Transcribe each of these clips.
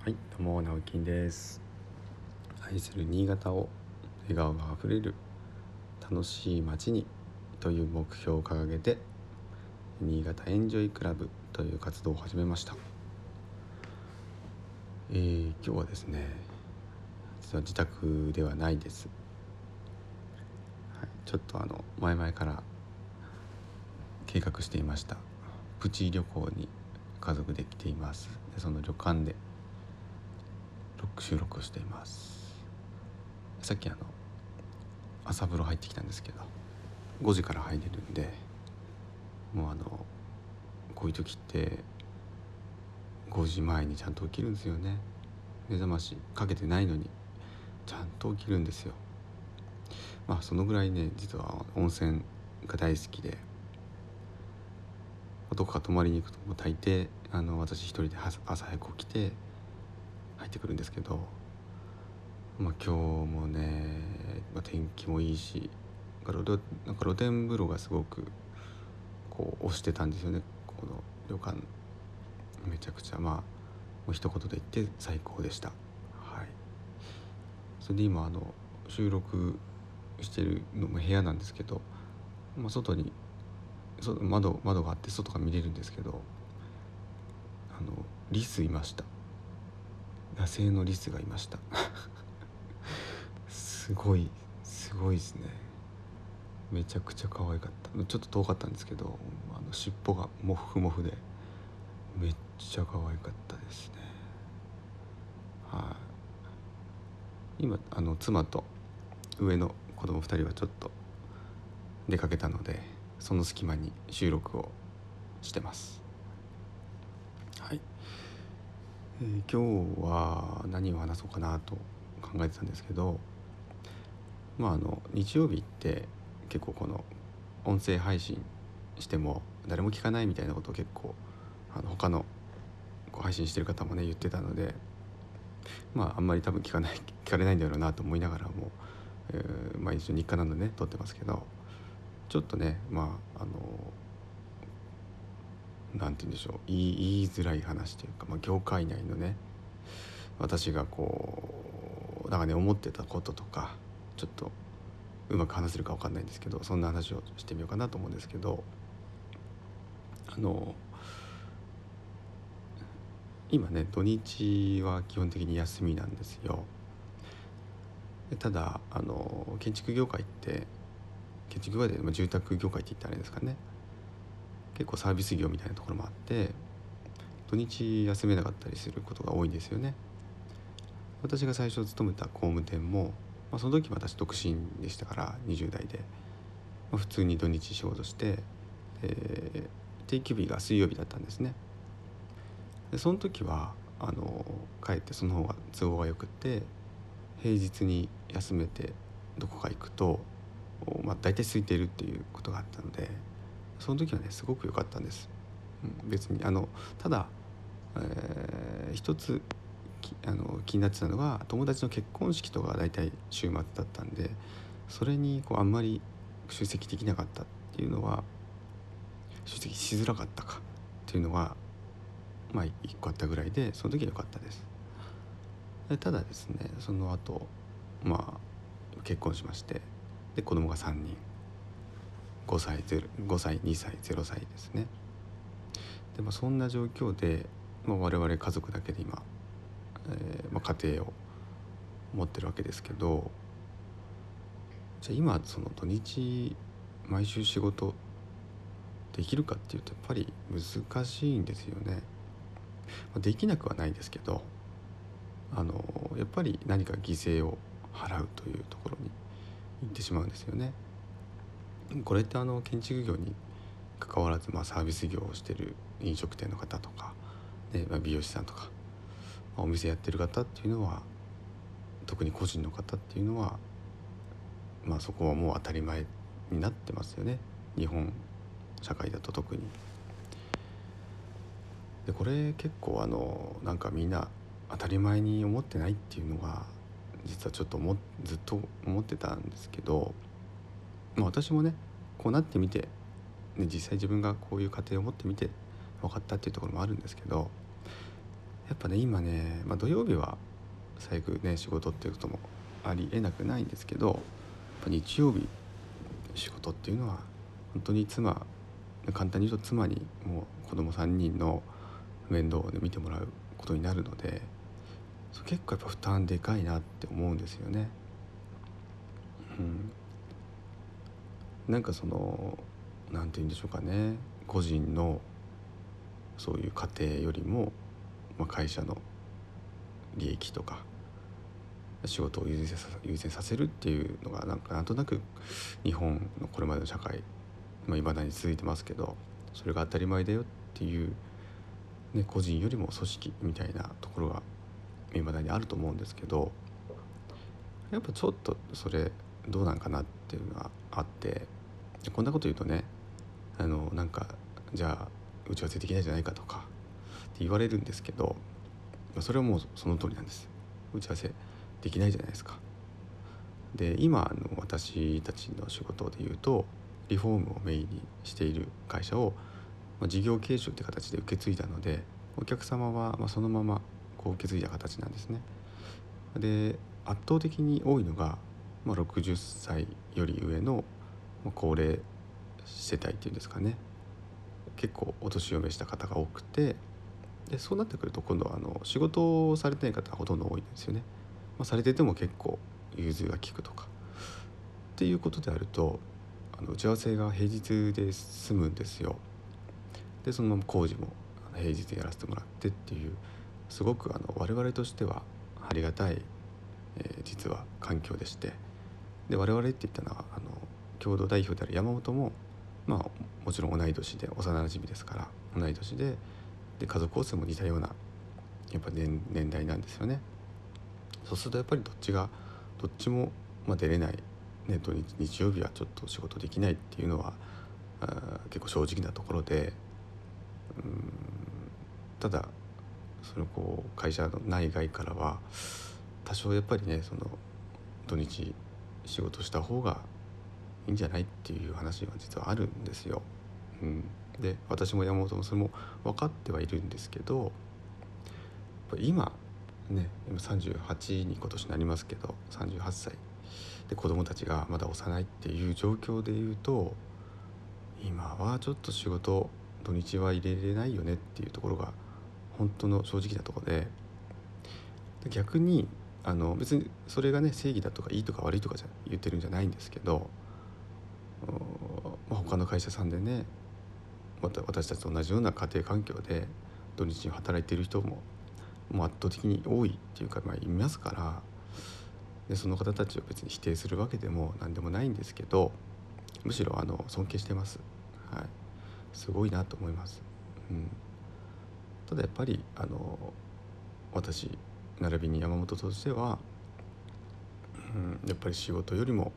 はい、どうも直樹です。愛する新潟を笑顔があふれる楽しい街にという目標を掲げて新潟エンジョイクラブという活動を始めました。えー今日はですね、実は自宅ではないです。はい、ちょっとあの前々から計画していましたプチ旅行に家族で来ています。でその旅館で収録しています。さっきあの朝風呂入ってきたんですけど5時から入れるんでもうあのこういう時って5時前にちゃんと起きるんですよね。目覚ましかけてないのにちゃんと起きるんですよ。まあそのぐらいね実は温泉が大好きでどこか泊まりに行くともう大抵あの私一人で朝早く起きて入ってくるんですけど、まあ、今日もね、まあ、天気もいいしなんか露なんか露天風呂がすごくこう押してたんですよね。この旅館。めちゃくちゃまあもう一言で言って最高でした。はい。それで今あの収録してるのも部屋なんですけど、まあ、外にそ窓窓があって外が見れるんですけどあのリスいました。野生のリスがいました。すごいすごいですね。めちゃくちゃ可愛かった。ちょっと遠かったんですけどあの尻尾がモフモフでめっちゃ可愛かったですね。はい。今あの妻と上の子供2人はちょっと出かけたのでその隙間に収録をしてますはいえー今日は何を話そうかなと考えてたんですけどまああの日曜日って結構この音声配信しても誰も聞かないみたいなことを結構あの他のこう配信してる方もね言ってたのでまああんまり多分聞かない 聞かれないんだろうなと思いながらも、えーまあ一応日課なのでね撮ってますけどちょっとねまああのなんて言うんでしょう言いづらい話というか、まあ、業界内のね私がこうなんかね思ってたこととかちょっとうまく話せるか分かんないんですけどそんな話をしてみようかなと思うんですけどあの今ね土日は基本的に休みなんですよ。ただあの建築業界って建築業界で、まあ、住宅業界って言ったらあれですかね結構サービス業みたいなところもあって土日休めなかったりすることが多いんですよね。私が最初勤めた工務店も、まあ、その時私独身でしたから20代で、まあ、普通に土日仕事してで定休日が水曜日だったんですね。でその時はあの帰ってその方が都合がよくて平日に休めてどこか行くと、まあ、大体空いてるっていうことがあったのでその時はねすごく良かったんです。うん、別にあのただ、えー一つきあの気になってたのが友達の結婚式とか大体週末だったんでそれにこうあんまり出席できなかったっていうのは出席しづらかったかっていうのはまあ一個あったぐらいでその時は良かったです。でただですねその後まあ結婚しましてで子供が3人5歳0 5歳2歳0歳ですねで、まあ、そんな状況で、まあ、我々家族だけで今、えーまあ、家庭を持ってるわけですけどじゃあ今その土日毎週仕事できるかっていうとやっぱり難しいんですよね。まあできなくはないですけどあのやっぱり何か犠牲を払うというところに行ってしまうんですよね。これってあの建築業に関わらず、まあ、サービス業をしてる飲食店の方とか、ねまあ、美容師さんとか、お店やってる方っていうのは特に個人の方っていうのは、まあ、そこはもう当たり前になってますよね日本社会だと特に。でこれ結構あのなんかみんな当たり前に思ってないっていうのが実はちょっと思っずっと思ってたんですけど、まあ、私もねこうなってみて、ね、実際自分がこういう家庭を持ってみて分かったっていうところもあるんですけどやっぱね今ね、まあ、土曜日は最悪ね仕事っていうこともありえなくないんですけど日曜日仕事っていうのは本当に妻簡単に言うと妻にもう子供3人の面倒を、ね、見てもらうことになるので結構やっぱ負担でかいなって思うんですよね。うん、なんかその何て言うんでしょうかね。個人のそういう家庭よりも、まあ、会社の利益とか仕事を優先さ優先させるっていうのがなんかなんとなく日本のこれまでの社会いまだに続いてますけどそれが当たり前だよっていう、ね、個人よりも組織みたいなところがいまだにあると思うんですけどやっぱちょっとそれどうなんかなっていうのがあってこんなこと言うとねあのなんかじゃあ打ち合わせできないじゃないかとかって言われるんですけどそれはもうその通りなんです。打ち合わせできないじゃないですか。で今の私たちの仕事でいうとリフォームをメインにしている会社を、ま、事業継承って形で受け継いだのでお客様はまそのままこう受け継いだ形なんですね。で圧倒的に多いのが、ま、60歳より上の高齢世帯っていうんですかね結構お年を召した方が多くてでそうなってくると今度はあの仕事をされてない方がほとんど多いんですよね。まあ、されてても結構融通が利くとかっていうことであるとあの打ち合わせが平日で済むんですよ。でそのまま工事も平日やらせてもらってっていうすごくあの我々としてはありがたい、えー、実は環境でしてで我々って言ったのはあの共同代表である山本もまあもちろん同い年で幼なじみですから同い年でで家族構成も似たようなやっぱ年年代なんですよね。そうするとやっぱりどっちがどっちも、まあ、出れない、ね、土日日曜日はちょっと仕事できないっていうのはあ結構正直なところでうんただそのこう会社の内外からは多少やっぱりねその土日仕事した方がいいんじゃないっていう話は実はあるんですよ。うん、で私も山本もそれも分かってはいるんですけど今ね今38に今年なりますけど38歳で子供たちがまだ幼いっていう状況で言うと今はちょっと仕事土日は入れれないよねっていうところが本当の正直なとこで逆にあの別にそれがね正義だとかいいとか悪いとかじゃ言ってるんじゃないんですけどまあ、他の会社さんでねまた私たちと同じような家庭環境で土日に働いている人ももう圧倒的に多いっていうか、まあ、いますからでその方たちを別に否定するわけでも何でもないんですけどむしろあの尊敬してます、はい、すごいなと思います、うん、ただやっぱりあの私並びに山本としては、うん、やっぱり仕事よりも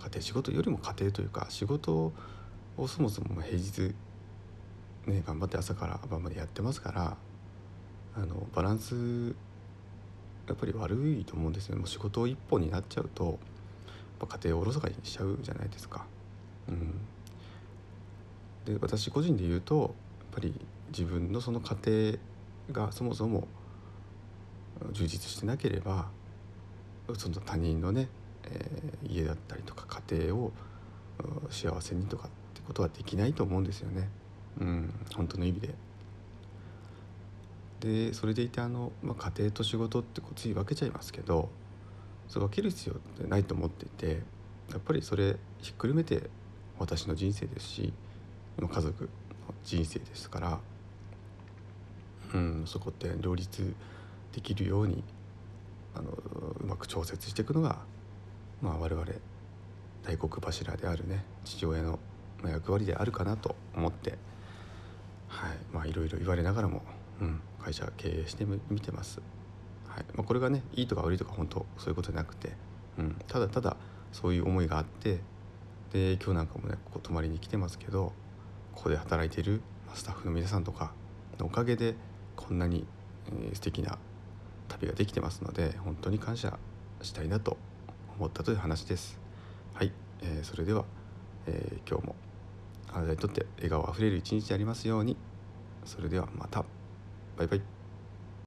家庭仕事よりも家庭というか仕事をそもそも平日ね頑張って朝から晩までやってますからあのバランスやっぱり悪いと思うんですよもう仕事一本になっちゃうと家庭をおろそかにしちゃうじゃないですか。うん、で私個人で言うとやっぱり自分のその家庭がそもそも充実してなければその他人のねえー、家だったりとか家庭を幸せにとかってことはできないと思うんですよね。うん、本当の意味で。でそれでいてあの、まあ、家庭と仕事ってこうつい分けちゃいますけどそれ分ける必要ってないと思っていてやっぱりそれひっくるめて私の人生ですし家族の人生ですから、うん、そこって両立できるようにあのうまく調節していくのがまあ、我々大黒柱であるね父親の役割であるかなと思ってはいまあいろいろ言われながらも、うん、会社経営してみてます。はいまあ、これがねいいとか悪いとか本当そういうことじゃなくて、うん、ただただそういう思いがあってで今日なんかもねここ泊まりに来てますけどここで働いているスタッフの皆さんとかのおかげでこんなに、えー、素敵な旅ができてますので本当に感謝したいなと思ったという話です。はい、えー、それでは、えー、今日もあなたにとって笑顔あふれる一日でありますように。それではまた。バイバイ。